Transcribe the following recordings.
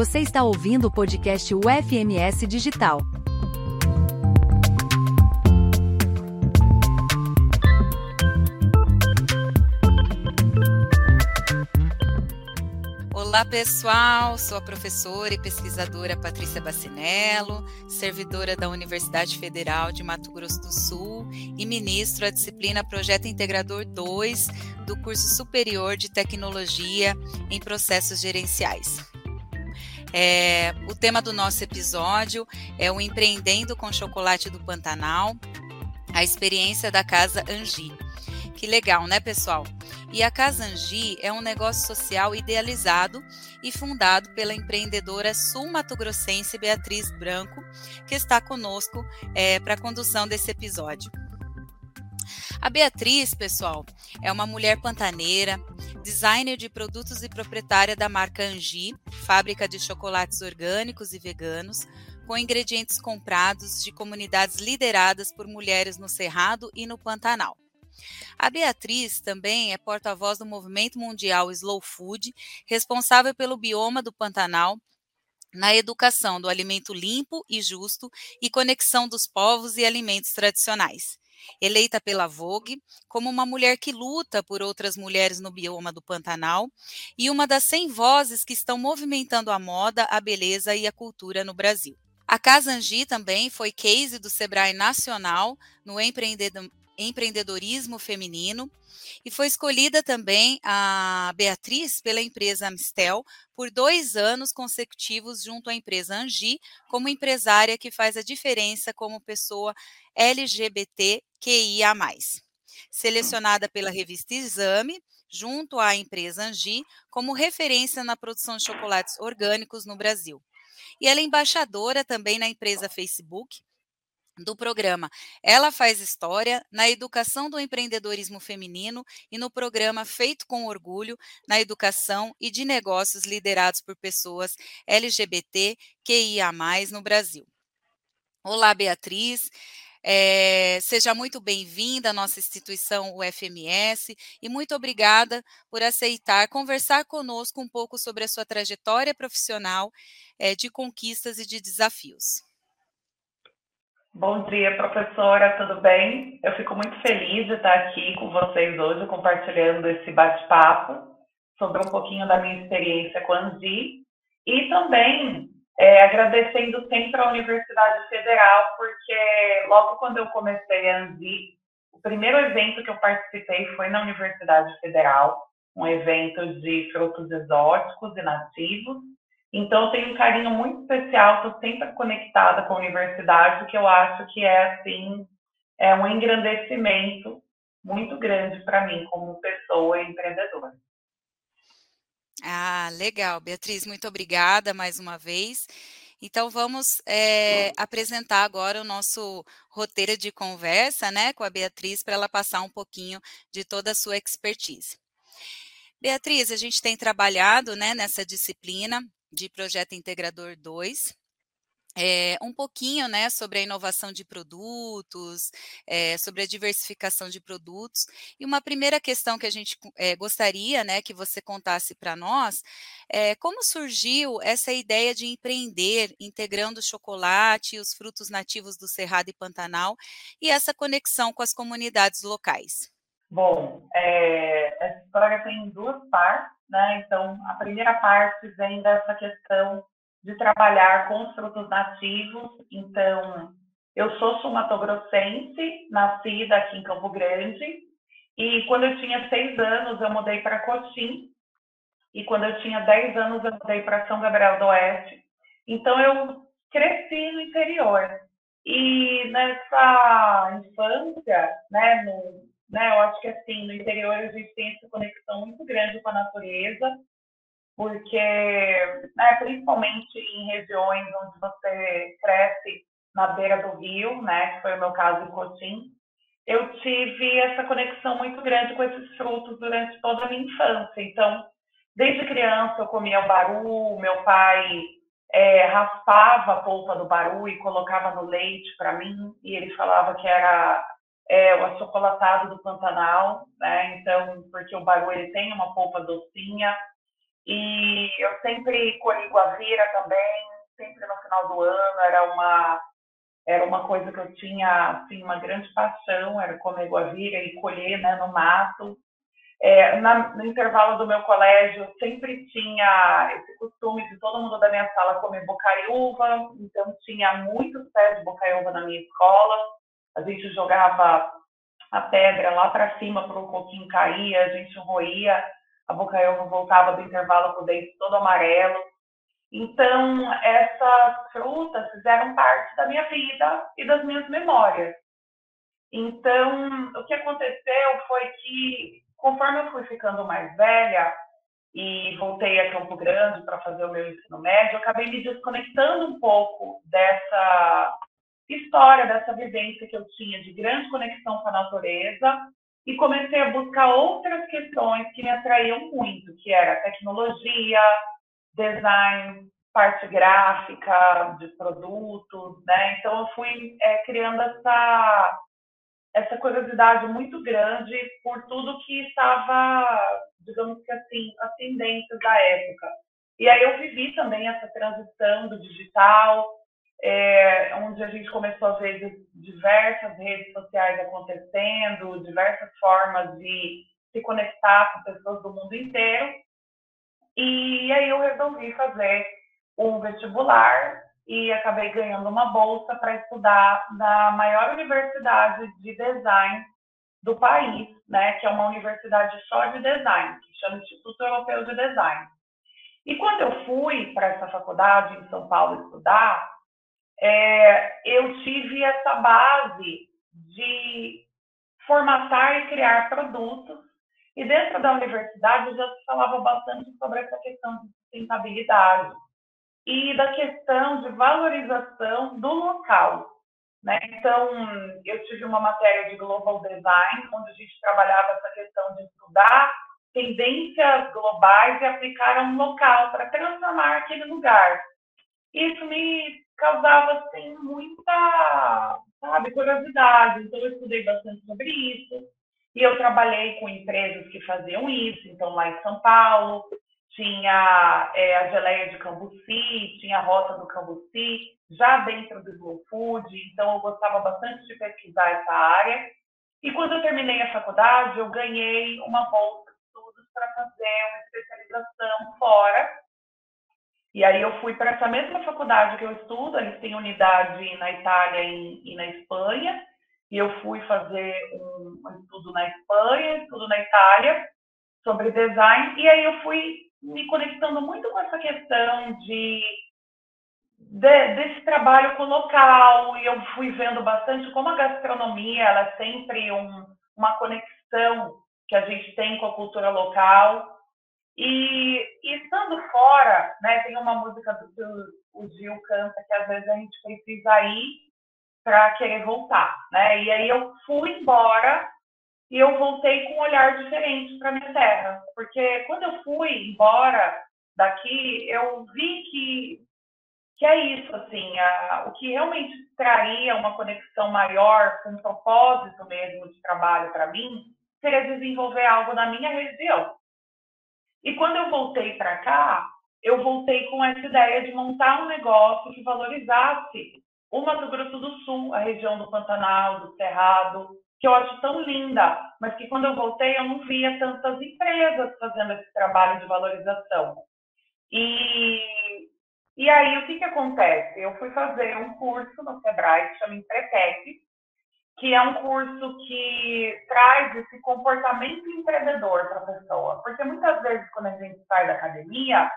Você está ouvindo o podcast UFMS Digital. Olá pessoal, sou a professora e pesquisadora Patrícia Bacinello, servidora da Universidade Federal de Mato Grosso do Sul e ministro a disciplina Projeto Integrador 2 do curso superior de Tecnologia em Processos Gerenciais. É, o tema do nosso episódio é o Empreendendo com Chocolate do Pantanal, a experiência da Casa Angi. Que legal, né, pessoal? E a Casa Angi é um negócio social idealizado e fundado pela empreendedora sul-mato-grossense Beatriz Branco, que está conosco é, para a condução desse episódio. A Beatriz, pessoal, é uma mulher pantaneira, designer de produtos e proprietária da marca Angi, fábrica de chocolates orgânicos e veganos, com ingredientes comprados de comunidades lideradas por mulheres no Cerrado e no Pantanal. A Beatriz também é porta-voz do movimento mundial Slow Food, responsável pelo bioma do Pantanal, na educação do alimento limpo e justo e conexão dos povos e alimentos tradicionais eleita pela Vogue como uma mulher que luta por outras mulheres no bioma do Pantanal e uma das 100 vozes que estão movimentando a moda, a beleza e a cultura no Brasil. A Casa também foi case do Sebrae Nacional no empreendedorismo feminino e foi escolhida também a Beatriz pela empresa Amistel por dois anos consecutivos junto à empresa Angi como empresária que faz a diferença como pessoa LGBTQIA+. Selecionada pela revista Exame, junto à empresa Angi, como referência na produção de chocolates orgânicos no Brasil. E ela é embaixadora também na empresa Facebook, do programa Ela Faz História, na educação do empreendedorismo feminino e no programa Feito com Orgulho, na educação e de negócios liderados por pessoas LGBT, QIA, no Brasil. Olá, Beatriz. É, seja muito bem-vinda à nossa instituição UFMS e muito obrigada por aceitar conversar conosco um pouco sobre a sua trajetória profissional é, de conquistas e de desafios. Bom dia, professora, tudo bem? Eu fico muito feliz de estar aqui com vocês hoje, compartilhando esse bate-papo sobre um pouquinho da minha experiência com a Anzi e também é, agradecendo sempre à Universidade Federal, porque logo quando eu comecei a Anzi, o primeiro evento que eu participei foi na Universidade Federal, um evento de frutos exóticos e nativos, então, eu tenho um carinho muito especial, estou sempre conectada com a universidade, que eu acho que é, assim, é um engrandecimento muito grande para mim como pessoa e empreendedora. Ah, legal, Beatriz, muito obrigada mais uma vez. Então, vamos é, apresentar agora o nosso roteiro de conversa né, com a Beatriz, para ela passar um pouquinho de toda a sua expertise. Beatriz, a gente tem trabalhado né, nessa disciplina de Projeto Integrador 2. É, um pouquinho né, sobre a inovação de produtos, é, sobre a diversificação de produtos. E uma primeira questão que a gente é, gostaria né, que você contasse para nós é como surgiu essa ideia de empreender, integrando o chocolate e os frutos nativos do Cerrado e Pantanal, e essa conexão com as comunidades locais. Bom, é, história tem duas partes, né? Então, a primeira parte vem dessa questão de trabalhar com os frutos nativos. Então, eu sou sumatogrossense, nascida aqui em Campo Grande, e quando eu tinha seis anos, eu mudei para Cotim, e quando eu tinha dez anos, eu mudei para São Gabriel do Oeste. Então, eu cresci no interior. E nessa infância, né, no, né? Eu acho que assim, no interior a gente tem essa conexão muito grande com a natureza, porque, né, principalmente em regiões onde você cresce na beira do rio, né, que foi o meu caso em Cotim, eu tive essa conexão muito grande com esses frutos durante toda a minha infância. Então, desde criança eu comia o baru, meu pai é, raspava a polpa do baru e colocava no leite para mim, e ele falava que era é, o achocolatado do Pantanal, né? Então, porque o baru ele tem uma polpa docinha. E eu sempre colhi guavira também, sempre no final do ano, era uma era uma coisa que eu tinha assim uma grande paixão, era comer guavira e colher né, no mato. É, na, no intervalo do meu colégio, sempre tinha esse costume de todo mundo da minha sala comer bocaiúva, então tinha muitos pés de bocaiúva na minha escola. A gente jogava a pedra lá para cima para o coquinho cair, a gente roía, a bocaiúva voltava do intervalo com o dente todo amarelo. Então, essas frutas fizeram parte da minha vida e das minhas memórias. Então, o que aconteceu foi que, conforme eu fui ficando mais velha e voltei a Campo Grande para fazer o meu ensino médio, eu acabei me desconectando um pouco dessa história, dessa vivência que eu tinha de grande conexão com a natureza e comecei a buscar outras questões que me atraíam muito, que era tecnologia, design, parte gráfica de produtos, né? Então eu fui é, criando essa essa curiosidade muito grande por tudo que estava, digamos que assim, as tendências da época. E aí eu vivi também essa transição do digital, é, onde a gente começou a ver diversas redes sociais acontecendo, diversas formas de se conectar com pessoas do mundo inteiro. E aí eu resolvi fazer um vestibular e acabei ganhando uma bolsa para estudar na maior universidade de design do país, né, que é uma universidade só de design, que chama Instituto Europeu de Design. E quando eu fui para essa faculdade em São Paulo estudar, é, eu tive essa base de formatar e criar produtos. E dentro da universidade já se falava bastante sobre essa questão de sustentabilidade e da questão de valorização do local. Né? Então, eu tive uma matéria de Global Design, onde a gente trabalhava essa questão de estudar tendências globais e aplicar a um local para transformar aquele lugar. Isso me causava assim muita, sabe, curiosidade. Então eu estudei bastante sobre isso. E eu trabalhei com empresas que faziam isso. Então lá em São Paulo tinha é, a geleia de Cambuci, tinha a rota do Cambuci, já dentro do Slow Food. Então eu gostava bastante de pesquisar essa área. E quando eu terminei a faculdade, eu ganhei uma bolsa de estudos para fazer uma especialização fora e aí eu fui para essa mesma faculdade que eu estudo, eles têm unidade na Itália e, na Espanha, e eu fui fazer um, um estudo na Espanha, estudo na Itália, sobre design, e aí eu fui me conectando muito com essa questão de, de, desse trabalho com o local, e eu fui vendo bastante como a gastronomia, ela é sempre um, uma conexão que a gente tem com a cultura local, e, e, estando fora, né, tem uma música do que o, Gil canta que às vezes a gente precisa ir para querer voltar, né? E aí eu fui embora e eu voltei com um olhar diferente para minha terra, porque quando eu fui embora daqui, eu vi que que é isso, assim, a, o que realmente traria uma conexão maior, com um propósito mesmo de trabalho para mim, seria desenvolver algo na minha região. E quando eu voltei para cá, eu voltei com essa ideia de montar um negócio que valorizasse o Mato Grosso do Sul, a região do Pantanal, do Cerrado, que eu acho tão linda, mas que quando eu voltei eu não via tantas empresas fazendo esse trabalho de valorização. E, e aí o que, que acontece? Eu fui fazer um curso no Sebrae que chama Empretec, que é um curso que traz esse comportamento empreendedor para a pessoa. Porque muitas vezes, quando a gente sai da academia,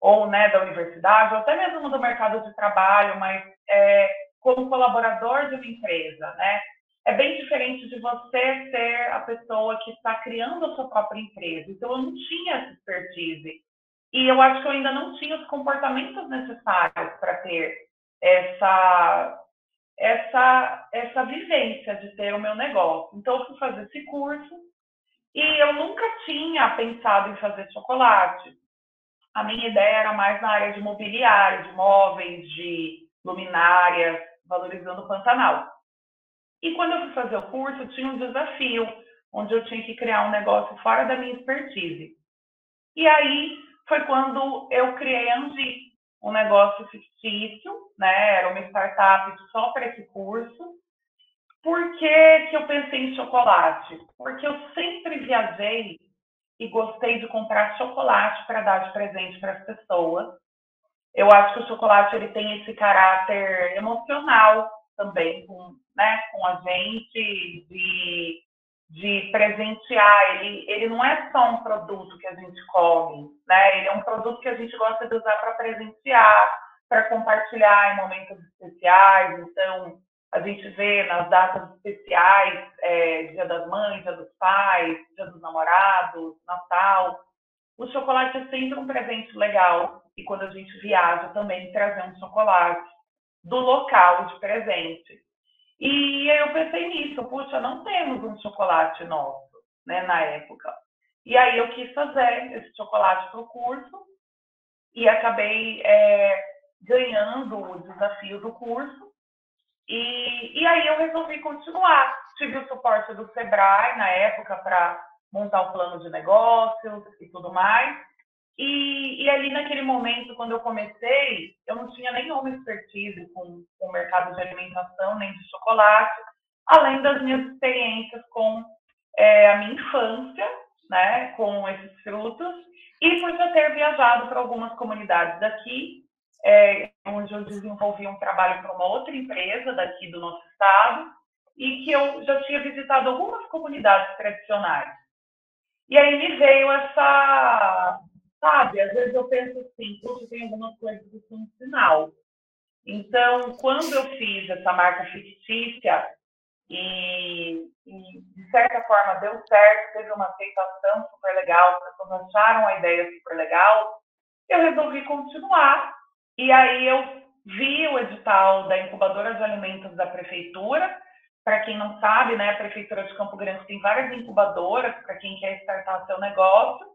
ou né, da universidade, ou até mesmo do mercado de trabalho, mas é, como colaborador de uma empresa, né? É bem diferente de você ser a pessoa que está criando a sua própria empresa. Então, eu não tinha essa expertise. E eu acho que eu ainda não tinha os comportamentos necessários para ter essa essa, essa vivência de ter o meu negócio. Então, eu fui fazer esse curso e eu nunca tinha pensado em fazer chocolate. A minha ideia era mais na área de mobiliário, de móveis, de luminárias, valorizando o Pantanal. E quando eu fui fazer o curso, tinha um desafio, onde eu tinha que criar um negócio fora da minha expertise. E aí foi quando eu criei a Angi, um negócio fictício, né? Era uma startup só para esse curso. Por que, que eu pensei em chocolate? Porque eu sempre viajei e gostei de comprar chocolate para dar de presente para as pessoas. Eu acho que o chocolate ele tem esse caráter emocional também com, né, com a gente, de, de presentear. Ele, ele não é só um produto que a gente come, né? Ele é um produto que a gente gosta de usar para presentear, para compartilhar em momentos especiais. Então, a gente vê nas datas especiais, é, Dia das Mães, Dia dos Pais, Dia dos Namorados, Natal. O chocolate é sempre um presente legal. E quando a gente viaja também, trazer um chocolate do local de presente. E eu pensei nisso, puxa, não temos um chocolate nosso, né, na época. E aí eu quis fazer esse chocolate para o curso e acabei é, ganhando o desafio do curso. E, e aí eu resolvi continuar. Tive o suporte do Sebrae na época para montar o plano de negócios e tudo mais. E, e, ali naquele momento, quando eu comecei, eu não tinha nenhuma expertise com, o mercado de alimentação, nem de chocolate, além das minhas experiências com é, a minha infância, né, com esses frutos, e por já ter viajado para algumas comunidades daqui, é, onde eu desenvolvi um trabalho para uma outra empresa daqui do nosso estado, e que eu já tinha visitado algumas comunidades tradicionais. E aí me veio essa Sabe, às vezes eu penso assim, poxa, tem algumas coisas que são um sinal. Então, quando eu fiz essa marca fictícia e, e, de certa forma deu certo, teve uma aceitação super legal, as pessoas acharam a ideia super legal, eu resolvi continuar. E aí eu vi o edital da incubadora de alimentos da prefeitura. Para quem não sabe, né, a prefeitura de Campo Grande tem várias incubadoras para quem quer startar seu negócio.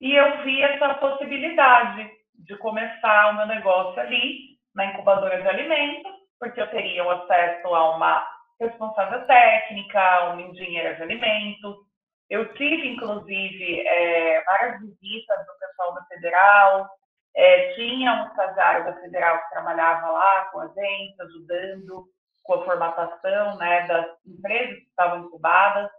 E eu vi essa possibilidade de começar o meu negócio ali, na incubadora de alimentos, porque eu teria o acesso a uma responsável técnica, uma engenheira de alimentos. Eu tive, inclusive, é, várias visitas do pessoal da Federal, é, tinha um estagiário da Federal que trabalhava lá com a gente, ajudando com a formatação né, das empresas que estavam incubadas.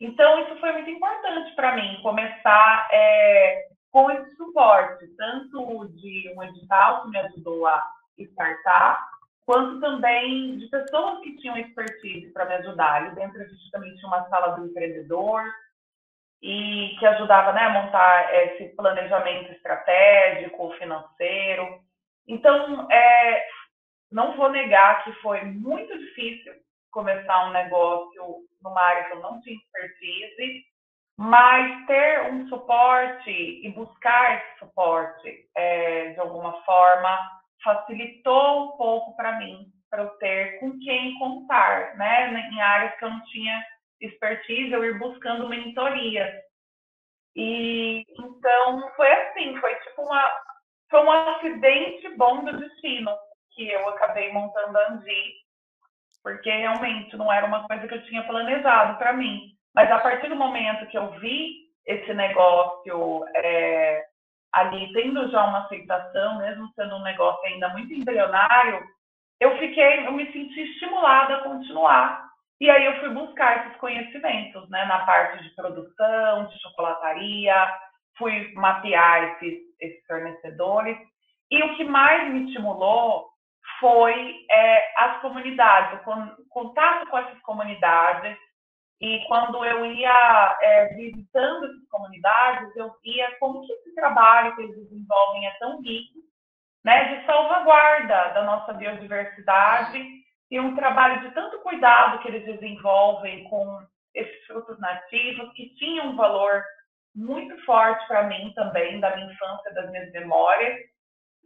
Então, isso foi muito importante para mim, começar é, com esse suporte, tanto de um edital que me ajudou a startar, quanto também de pessoas que tinham expertise para me ajudar. Ali dentro a gente também tinha uma sala do empreendedor, e que ajudava né, a montar esse planejamento estratégico, financeiro. Então, é, não vou negar que foi muito difícil começar um negócio numa área que eu não tinha expertise, mas ter um suporte e buscar esse suporte é, de alguma forma facilitou um pouco para mim, para eu ter com quem contar, né? Em áreas que eu não tinha expertise, eu ir buscando mentorias. E então foi assim, foi tipo uma foi um acidente bom do destino que eu acabei montando a Andi porque realmente não era uma coisa que eu tinha planejado para mim. Mas a partir do momento que eu vi esse negócio é, ali tendo já uma aceitação, mesmo sendo um negócio ainda muito embrionário, eu fiquei, eu me senti estimulada a continuar. E aí eu fui buscar esses conhecimentos, né, na parte de produção, de chocolataria, fui mapear esses, esses fornecedores. E o que mais me estimulou foi é, as comunidades, o contato com essas comunidades. E quando eu ia é, visitando essas comunidades, eu via como que esse trabalho que eles desenvolvem é tão rico, né, de salvaguarda da nossa biodiversidade e um trabalho de tanto cuidado que eles desenvolvem com esses frutos nativos que tinham um valor muito forte para mim também, da minha infância, das minhas memórias.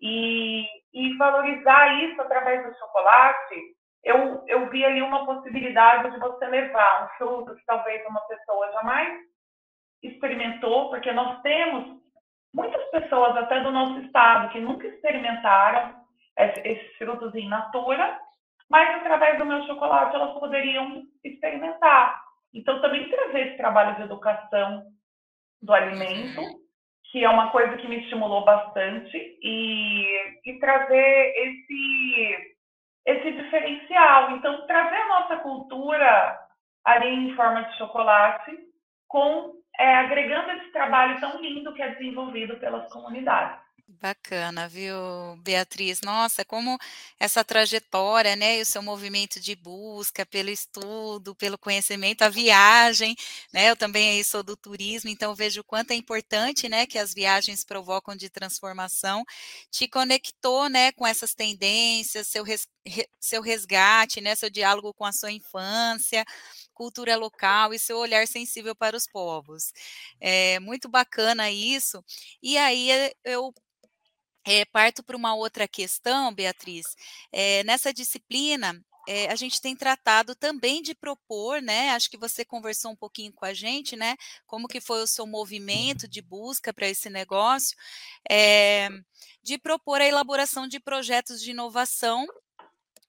E, e valorizar isso através do chocolate, eu, eu vi ali uma possibilidade de você levar um fruto que talvez uma pessoa jamais experimentou, porque nós temos muitas pessoas até do nosso estado que nunca experimentaram esses frutos em natura, mas através do meu chocolate elas poderiam experimentar. Então também trazer esse trabalho de educação do alimento que é uma coisa que me estimulou bastante, e, e trazer esse, esse diferencial. Então, trazer a nossa cultura ali em forma de chocolate, com é, agregando esse trabalho tão lindo que é desenvolvido pelas comunidades. Bacana, viu, Beatriz? Nossa, como essa trajetória, né, e o seu movimento de busca pelo estudo, pelo conhecimento, a viagem, né? Eu também sou do turismo, então vejo o quanto é importante, né, que as viagens provocam de transformação. Te conectou, né, com essas tendências, seu, res, seu resgate, né, seu diálogo com a sua infância cultura local e seu olhar sensível para os povos. É muito bacana isso. E aí eu é, parto para uma outra questão, Beatriz. É, nessa disciplina, é, a gente tem tratado também de propor, né? Acho que você conversou um pouquinho com a gente, né? Como que foi o seu movimento de busca para esse negócio, é, de propor a elaboração de projetos de inovação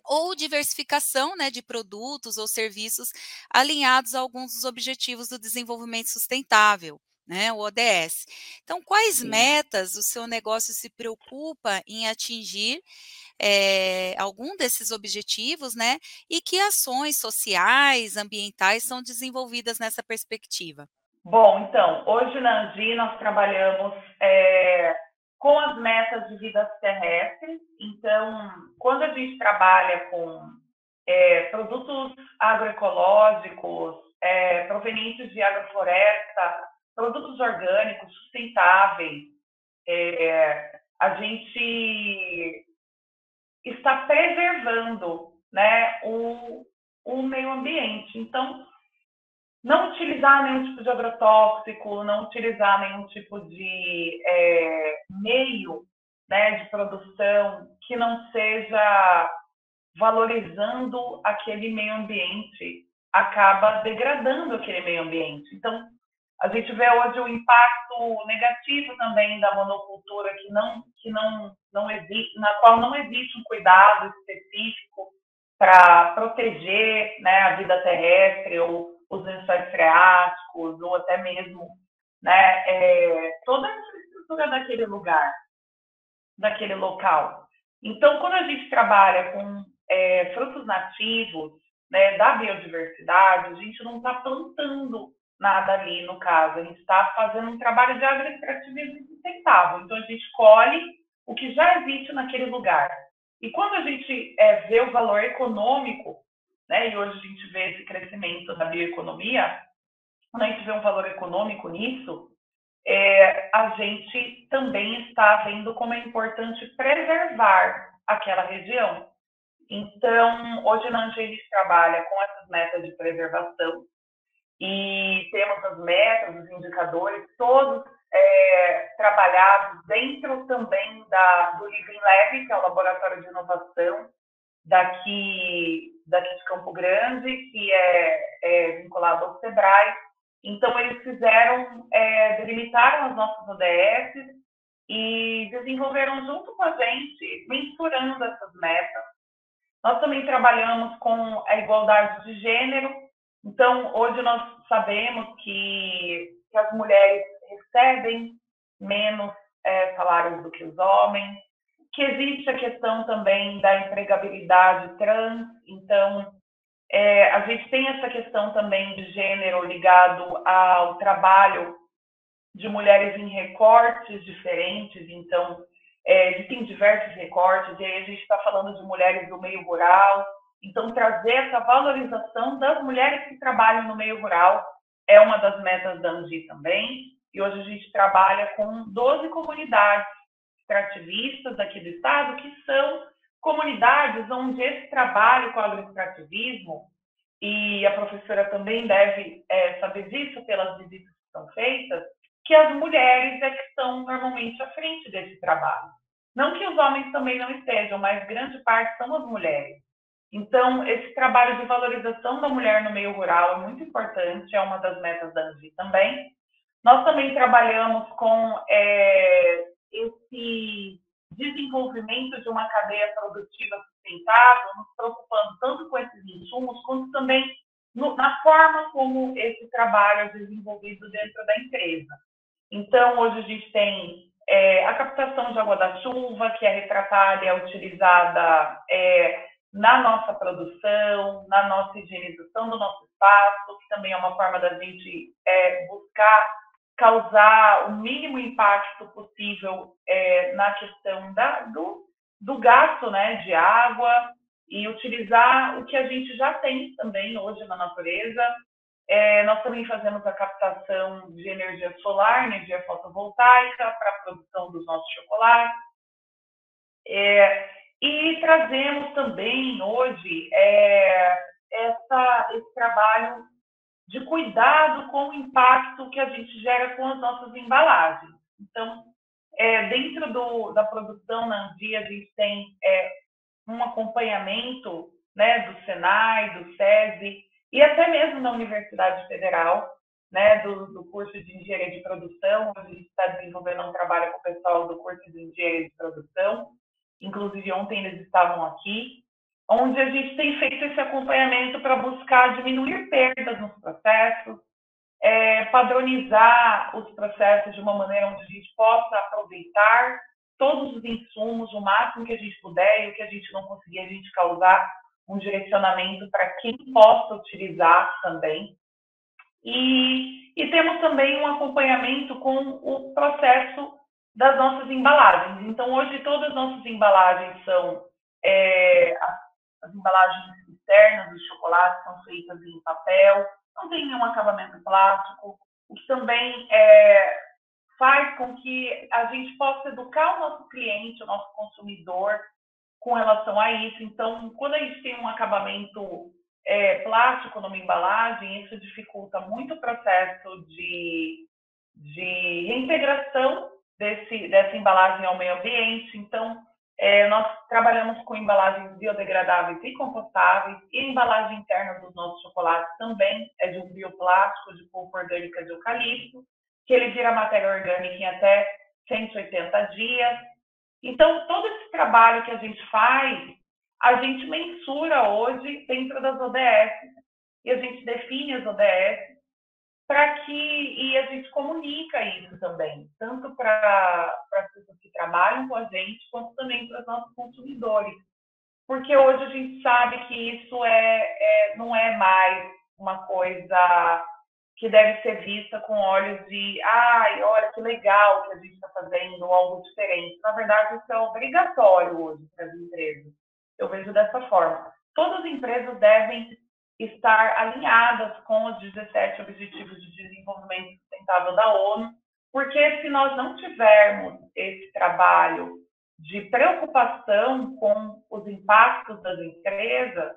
ou diversificação né, de produtos ou serviços alinhados a alguns dos objetivos do desenvolvimento sustentável né, o ODS. Então, quais Sim. metas o seu negócio se preocupa em atingir é, algum desses objetivos, né? E que ações sociais, ambientais são desenvolvidas nessa perspectiva? Bom, então, hoje na Andi nós trabalhamos é, com as metas de vida terrestre. Então, quando a gente trabalha com é, produtos agroecológicos, provenientes de agrofloresta, produtos orgânicos, sustentáveis. É, a gente está preservando né, o, o meio ambiente. Então, não utilizar nenhum tipo de agrotóxico, não utilizar nenhum tipo de é, meio né, de produção que não seja valorizando aquele meio ambiente, acaba degradando aquele meio ambiente. Então, a gente vê hoje o impacto negativo também da monocultura que não que não não existe, na qual não existe um cuidado específico para proteger, né, a vida terrestre ou os lençóis freáticos ou até mesmo, né, é, toda a infraestrutura daquele lugar, daquele local. Então, quando a gente trabalha com é, frutos nativos, né, da biodiversidade, a gente não está plantando nada ali no caso. A gente está fazendo um trabalho de agroextrativismo sustentável. Então, a gente colhe o que já existe naquele lugar. E quando a gente é, vê o valor econômico, né, e hoje a gente vê esse crescimento da bioeconomia, quando a gente vê um valor econômico nisso, é, a gente também está vendo como é importante preservar aquela região. Então, hoje na gente trabalha com essas metas de preservação, e temos as metas, os indicadores, todos é, trabalhados dentro também da, do Living Lab, que é o laboratório de inovação daqui, daqui de Campo Grande, que é, é vinculado ao SEBRAE. Então, eles fizeram, é, delimitaram as nossas ODS e desenvolveram junto com a gente, mensurando essas metas. Nós também trabalhamos com a igualdade de gênero, então, hoje nós sabemos que, que as mulheres recebem menos é, salários do que os homens, que existe a questão também da empregabilidade trans, então é, a gente tem essa questão também de gênero ligado ao trabalho de mulheres em recortes diferentes, então é, existem diversos recortes, e aí a gente está falando de mulheres do meio rural, então, trazer essa valorização das mulheres que trabalham no meio rural é uma das metas da Angi também. E hoje a gente trabalha com 12 comunidades extrativistas aqui do estado, que são comunidades onde esse trabalho com o agroextrativismo, e a professora também deve é, saber disso pelas visitas que são feitas, que as mulheres é que estão normalmente à frente desse trabalho. Não que os homens também não estejam, mas grande parte são as mulheres. Então, esse trabalho de valorização da mulher no meio rural é muito importante, é uma das metas da ANGI também. Nós também trabalhamos com é, esse desenvolvimento de uma cadeia produtiva sustentável, nos preocupando tanto com esses insumos, quanto também no, na forma como esse trabalho é desenvolvido dentro da empresa. Então, hoje a gente tem é, a captação de água da chuva, que é retratada e é utilizada é, na nossa produção, na nossa higienização do nosso espaço, que também é uma forma da gente é, buscar causar o mínimo impacto possível é, na questão da, do, do gasto né, de água e utilizar o que a gente já tem também hoje na natureza. É, nós também fazemos a captação de energia solar, energia fotovoltaica para a produção dos nossos chocolates. É, e trazemos também hoje é, essa, esse trabalho de cuidado com o impacto que a gente gera com as nossas embalagens. Então, é, dentro do, da produção na Andia, a gente tem é, um acompanhamento né, do Senai, do SESI e até mesmo na Universidade Federal, né, do, do curso de Engenharia de Produção. A gente está desenvolvendo um trabalho com o pessoal do curso de Engenharia de Produção. Inclusive, ontem eles estavam aqui onde a gente tem feito esse acompanhamento para buscar diminuir perdas nos processos, é, padronizar os processos de uma maneira onde a gente possa aproveitar todos os insumos o máximo que a gente puder e o que a gente não conseguir, a gente causar um direcionamento para quem possa utilizar também. E, e temos também um acompanhamento com o processo das nossas embalagens. Então, hoje, todas as nossas embalagens são é, as embalagens externas dos chocolates são feitas em papel, não tem nenhum acabamento plástico, o que também é, faz com que a gente possa educar o nosso cliente, o nosso consumidor, com relação a isso. Então, quando a gente tem um acabamento é, plástico numa embalagem, isso dificulta muito o processo de, de reintegração desse, dessa embalagem ao meio ambiente. Então, é, nós trabalhamos com embalagens biodegradáveis e compostáveis e a embalagem interna dos nossos chocolates também é de um bioplástico de polpa orgânica de eucalipto, que ele vira matéria orgânica em até 180 dias. Então, todo esse trabalho que a gente faz, a gente mensura hoje dentro das ODS e a gente define as ODS para que e a gente comunica isso também, tanto para as pessoas que trabalham com a gente, quanto também para os nossos consumidores. Porque hoje a gente sabe que isso é, é não é mais uma coisa que deve ser vista com olhos de ai, olha que legal que a gente está fazendo algo diferente. Na verdade, isso é obrigatório hoje para as empresas. Eu vejo dessa forma. Todas as empresas devem estar alinhadas com os 17 Objetivos de Desenvolvimento Sustentável da ONU, porque se nós não tivermos esse trabalho de preocupação com os impactos das empresas,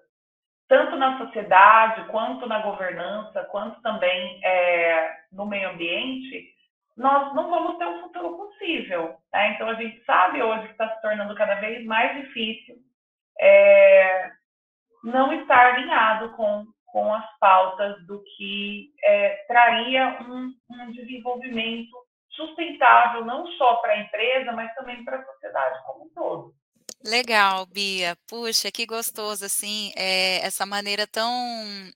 tanto na sociedade, quanto na governança, quanto também é, no meio ambiente, nós não vamos ter um futuro possível. Né? Então, a gente sabe hoje que está se tornando cada vez mais difícil é, não estar alinhado com, com as pautas do que é, traria um, um desenvolvimento sustentável, não só para a empresa, mas também para a sociedade como um todo. Legal, Bia. Puxa, que gostoso, assim, é, essa maneira tão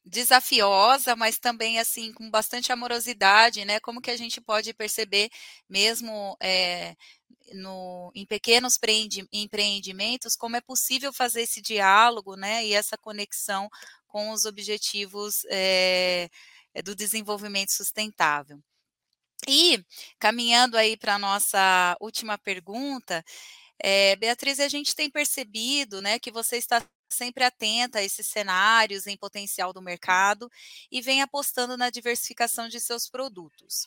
desafiosa, mas também, assim, com bastante amorosidade, né? Como que a gente pode perceber, mesmo é, no, em pequenos empreendimentos, como é possível fazer esse diálogo, né, e essa conexão com os objetivos é, do desenvolvimento sustentável. E, caminhando aí para a nossa última pergunta, é, Beatriz, a gente tem percebido né, que você está sempre atenta a esses cenários em potencial do mercado e vem apostando na diversificação de seus produtos.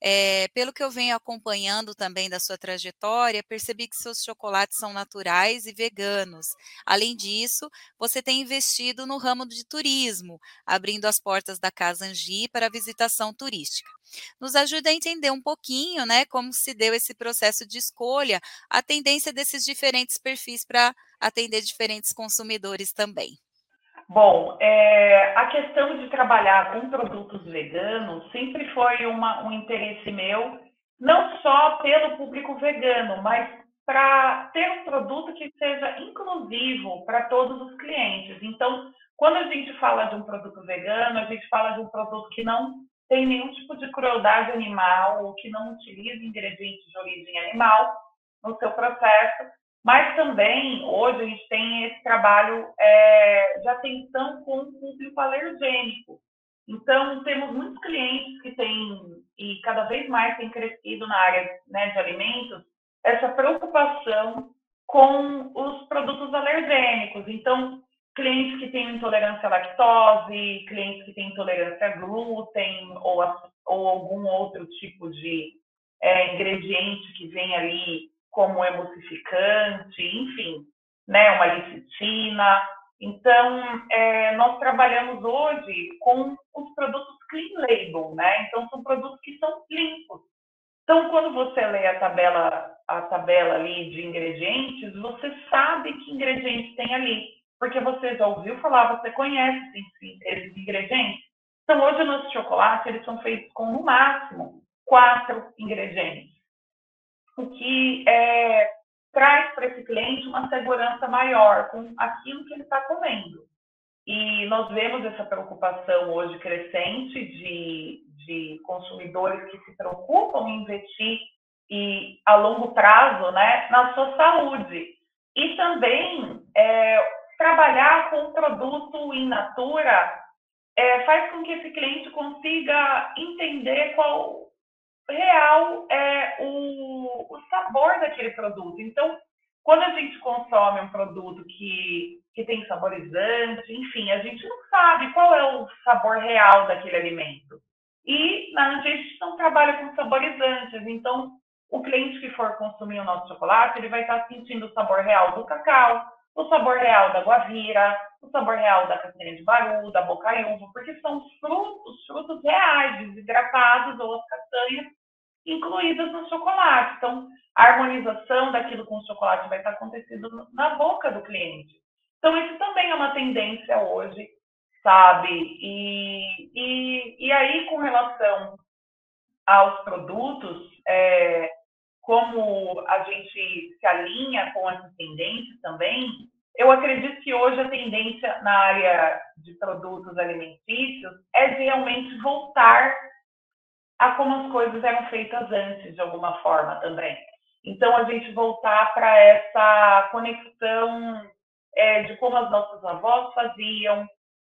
É, pelo que eu venho acompanhando também da sua trajetória, percebi que seus chocolates são naturais e veganos. Além disso, você tem investido no ramo de turismo, abrindo as portas da Casa Angi para visitação turística. Nos ajuda a entender um pouquinho, né, como se deu esse processo de escolha, a tendência desses diferentes perfis para atender diferentes consumidores também. Bom, é, a questão de trabalhar com produtos veganos sempre foi uma, um interesse meu, não só pelo público vegano, mas para ter um produto que seja inclusivo para todos os clientes. Então, quando a gente fala de um produto vegano, a gente fala de um produto que não tem nenhum tipo de crueldade animal ou que não utilize ingredientes de origem animal no seu processo, mas também hoje a gente tem esse trabalho é, de atenção com o público alergênico. Então, temos muitos clientes que têm, e cada vez mais tem crescido na área né, de alimentos, essa preocupação com os produtos alergênicos. Então, clientes que têm intolerância à lactose, clientes que têm intolerância a glúten ou, a, ou algum outro tipo de é, ingrediente que vem ali como emulsificante, enfim, né, uma licitina. Então, é, nós trabalhamos hoje com os produtos clean label, né? Então, são produtos que são limpos. Então, quando você lê a tabela, a tabela ali de ingredientes, você sabe que ingredientes tem ali porque você já ouviu falar, você conhece esses ingredientes. Então, hoje, nossos chocolates, eles são feitos com, no máximo, quatro ingredientes. O que é, traz para esse cliente uma segurança maior com aquilo que ele está comendo. E nós vemos essa preocupação hoje crescente de, de consumidores que se preocupam em investir e a longo prazo né, na sua saúde. E também é, trabalhar com produto in natura é, faz com que esse cliente consiga entender qual real é o, o sabor daquele produto. Então, quando a gente consome um produto que, que tem saborizante, enfim, a gente não sabe qual é o sabor real daquele alimento. E a gente não trabalha com saborizantes, então o cliente que for consumir o nosso chocolate, ele vai estar sentindo o sabor real do cacau, o sabor real da guavira, o sabor real da castanha de baru, da bocaiúva, porque são os frutos, frutos reais, desidratados ou as castanhas incluídas no chocolate. Então, a harmonização daquilo com o chocolate vai estar acontecendo na boca do cliente. Então, isso também é uma tendência hoje, sabe? E, e, e aí, com relação aos produtos, é, como a gente se alinha com essas tendências também, eu acredito que hoje a tendência na área de produtos alimentícios é realmente voltar a como as coisas eram feitas antes, de alguma forma também. Então, a gente voltar para essa conexão é, de como as nossas avós faziam,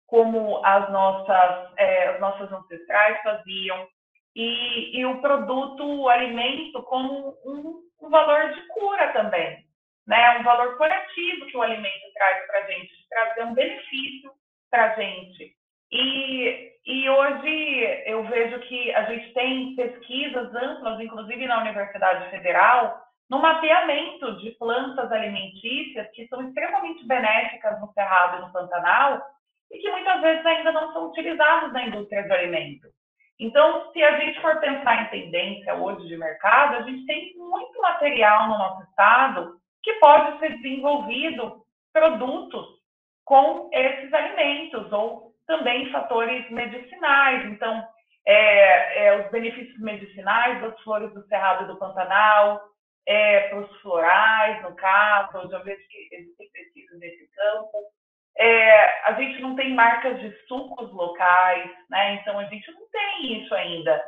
como as nossas, é, as nossas ancestrais faziam, e, e o produto, o alimento, como um, um valor de cura também, né? Um valor curativo que o alimento traz para a gente, trazer um benefício para a gente. E, e hoje eu vejo que a gente tem pesquisas amplas, inclusive na Universidade Federal, no mapeamento de plantas alimentícias que são extremamente benéficas no Cerrado e no Pantanal e que muitas vezes ainda não são utilizadas na indústria de alimentos. Então, se a gente for pensar em tendência hoje de mercado, a gente tem muito material no nosso estado que pode ser desenvolvido produtos com esses alimentos ou também fatores medicinais. Então, é, é, os benefícios medicinais das flores do Cerrado e do Pantanal, é, para os florais, no caso, eu já vejo que existem pesquisas nesse campo. É, a gente não tem marcas de sucos locais, né? Então a gente não tem isso ainda.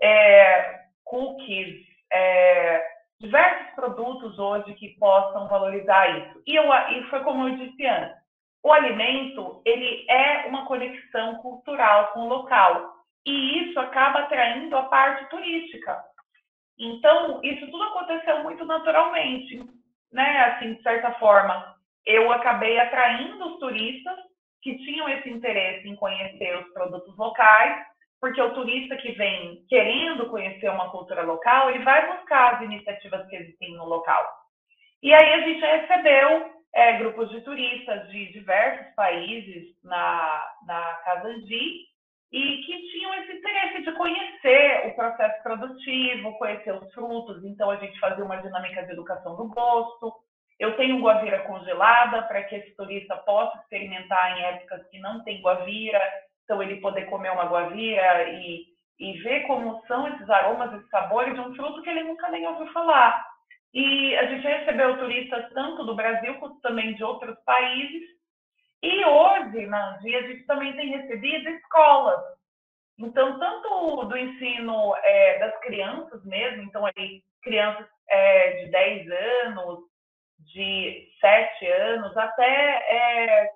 É, cookies, é, diversos produtos hoje que possam valorizar isso. E, eu, e foi como eu disse antes, o alimento ele é uma conexão cultural com o local e isso acaba atraindo a parte turística. Então isso tudo aconteceu muito naturalmente, né? Assim de certa forma eu acabei atraindo os turistas que tinham esse interesse em conhecer os produtos locais, porque o turista que vem querendo conhecer uma cultura local, ele vai buscar as iniciativas que existem no local. E aí a gente recebeu é, grupos de turistas de diversos países na, na Casa Andi e que tinham esse interesse de conhecer o processo produtivo, conhecer os frutos. Então a gente fazia uma dinâmica de educação do gosto, eu tenho guavira congelada para que esse turista possa experimentar em épocas que não tem guavira, então ele poder comer uma guavira e, e ver como são esses aromas e sabores de um fruto que ele nunca nem ouviu falar. E a gente recebeu turistas tanto do Brasil quanto também de outros países. E hoje, na dia, a gente também tem recebido escolas. Então, tanto do ensino é, das crianças mesmo, então aí crianças é, de 10 anos, de 7 anos, até é,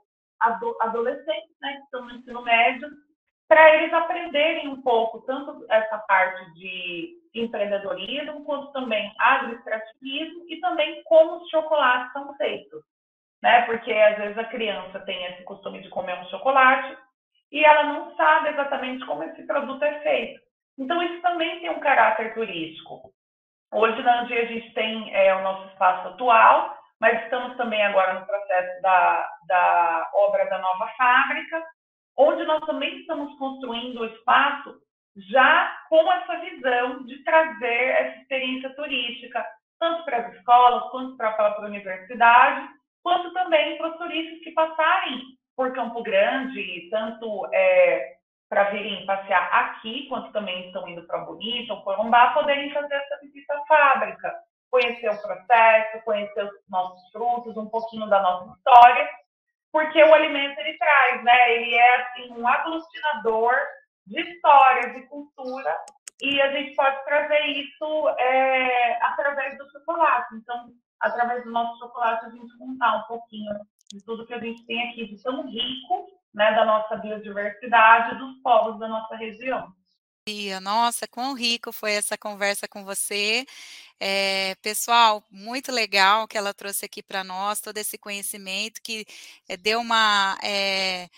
adolescentes né, que estão no ensino médio, para eles aprenderem um pouco tanto essa parte de empreendedorismo, quanto também agroextrativismo e também como os chocolates são feitos. Né? Porque às vezes a criança tem esse costume de comer um chocolate e ela não sabe exatamente como esse produto é feito. Então, isso também tem um caráter turístico. Hoje, na Andia, a gente tem é, o nosso espaço atual, mas estamos também agora no processo da, da obra da nova fábrica, onde nós também estamos construindo o espaço já com essa visão de trazer essa experiência turística, tanto para as escolas, quanto para a própria universidade, quanto também para os turistas que passarem por Campo Grande, tanto é, para virem passear aqui, quanto também estão indo para Bonito ou Corumbá, poderem fazer essa visita à fábrica, conhecer o processo, conhecer os nossos frutos, um pouquinho da nossa história, porque o alimento ele traz, né? Ele é assim um aglutinador de história, de cultura, e a gente pode trazer isso é, através do chocolate. Então, através do nosso chocolate, a gente contar um pouquinho de tudo que a gente tem aqui de tão rico, né, da nossa biodiversidade, dos povos da nossa região. Nossa, quão rico foi essa conversa com você. É, pessoal, muito legal que ela trouxe aqui para nós, todo esse conhecimento que é, deu uma é,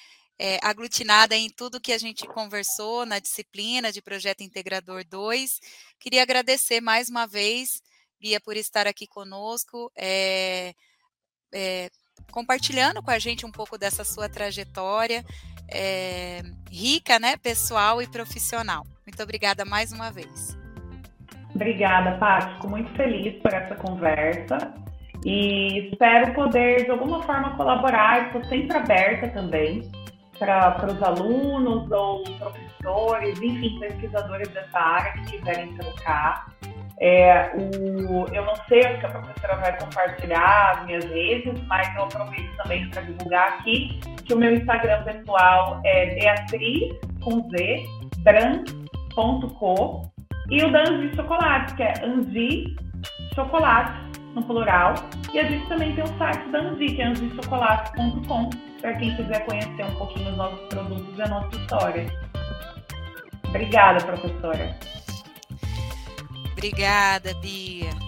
aglutinada em tudo que a gente conversou na disciplina de Projeto Integrador 2. Queria agradecer mais uma vez, Bia, por estar aqui conosco, compartilhando com a gente um pouco dessa sua trajetória rica, né, pessoal e profissional. Muito obrigada mais uma vez. Obrigada, Paty. Fico muito feliz por essa conversa e espero poder, de alguma forma, colaborar. Estou sempre aberta também para os alunos ou professores, enfim, pesquisadores dessa área que quiserem trocar. É, o, eu não sei se a professora vai compartilhar as minhas redes, mas eu aproveito também para divulgar aqui que o meu Instagram pessoal é beatriz, com Z, bran.co e o da Chocolate, que é Anzi Chocolate, no plural. E a gente também tem o site da Anzi, que é anzichocolate.com, para quem quiser conhecer um pouquinho os nossos produtos e a nossa história. Obrigada, professora. Obrigada, Bia.